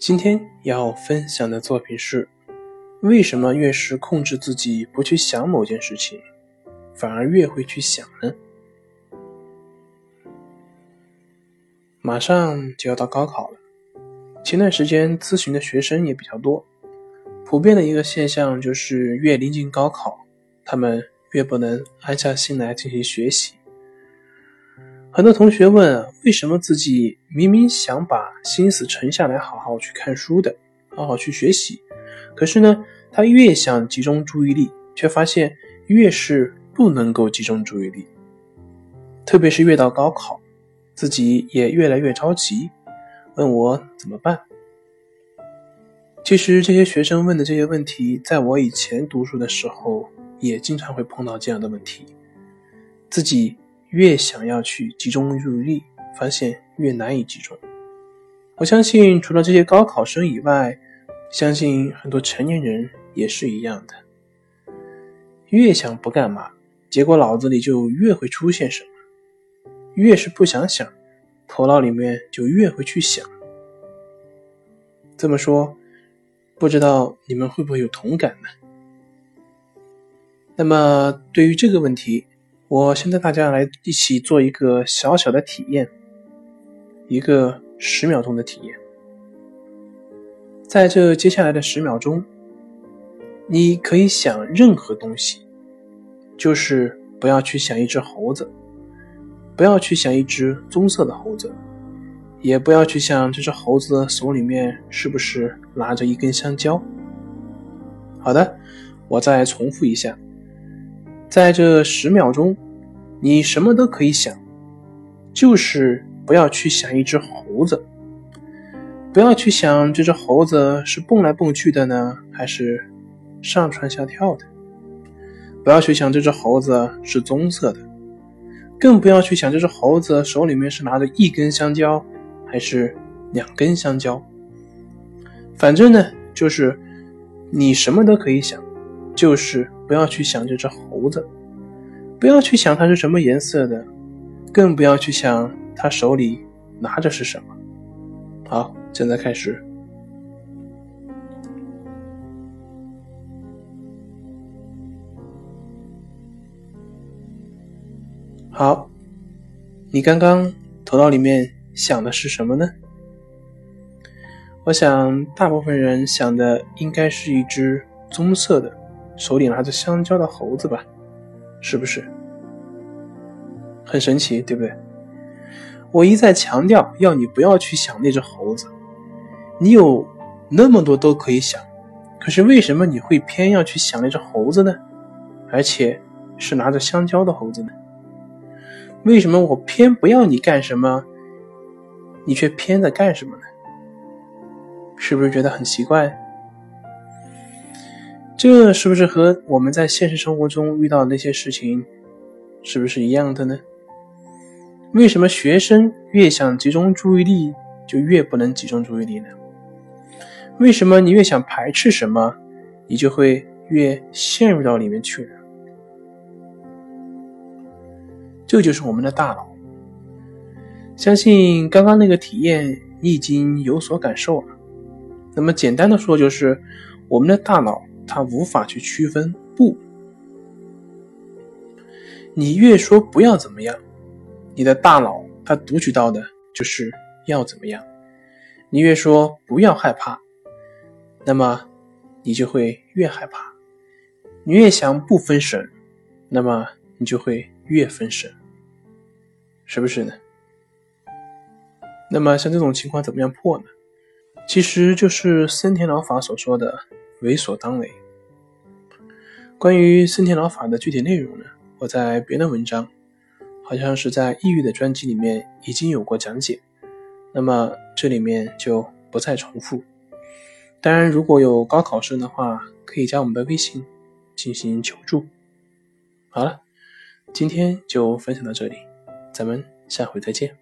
今天要分享的作品是：为什么越是控制自己不去想某件事情，反而越会去想呢？马上就要到高考了，前段时间咨询的学生也比较多，普遍的一个现象就是越临近高考，他们越不能安下心来进行学习。很多同学问：为什么自己明明想把心思沉下来，好好去看书的，好好去学习，可是呢，他越想集中注意力，却发现越是不能够集中注意力。特别是越到高考，自己也越来越着急，问我怎么办？其实这些学生问的这些问题，在我以前读书的时候，也经常会碰到这样的问题，自己。越想要去集中注意力，发现越难以集中。我相信，除了这些高考生以外，相信很多成年人也是一样的。越想不干嘛，结果脑子里就越会出现什么；越是不想想，头脑里面就越会去想。这么说，不知道你们会不会有同感呢？那么，对于这个问题，我先带大家来一起做一个小小的体验，一个十秒钟的体验。在这接下来的十秒钟，你可以想任何东西，就是不要去想一只猴子，不要去想一只棕色的猴子，也不要去想这只猴子手里面是不是拿着一根香蕉。好的，我再重复一下。在这十秒钟，你什么都可以想，就是不要去想一只猴子，不要去想这只猴子是蹦来蹦去的呢，还是上蹿下跳的，不要去想这只猴子是棕色的，更不要去想这只猴子手里面是拿着一根香蕉还是两根香蕉。反正呢，就是你什么都可以想，就是。不要去想这只猴子，不要去想它是什么颜色的，更不要去想它手里拿着是什么。好，现在开始。好，你刚刚头脑里面想的是什么呢？我想，大部分人想的应该是一只棕色的。手里拿着香蕉的猴子吧，是不是很神奇？对不对？我一再强调，要你不要去想那只猴子。你有那么多都可以想，可是为什么你会偏要去想那只猴子呢？而且是拿着香蕉的猴子呢？为什么我偏不要你干什么，你却偏在干什么呢？是不是觉得很奇怪？这是不是和我们在现实生活中遇到的那些事情，是不是一样的呢？为什么学生越想集中注意力，就越不能集中注意力呢？为什么你越想排斥什么，你就会越陷入到里面去呢？这就是我们的大脑。相信刚刚那个体验你已经有所感受了。那么简单的说，就是我们的大脑。他无法去区分不，你越说不要怎么样，你的大脑它读取到的就是要怎么样。你越说不要害怕，那么你就会越害怕。你越想不分神，那么你就会越分神，是不是呢？那么像这种情况怎么样破呢？其实就是森田疗法所说的为所当为。关于森田疗法的具体内容呢，我在别的文章，好像是在抑郁的专辑里面已经有过讲解，那么这里面就不再重复。当然，如果有高考生的话，可以加我们的微信进行求助。好了，今天就分享到这里，咱们下回再见。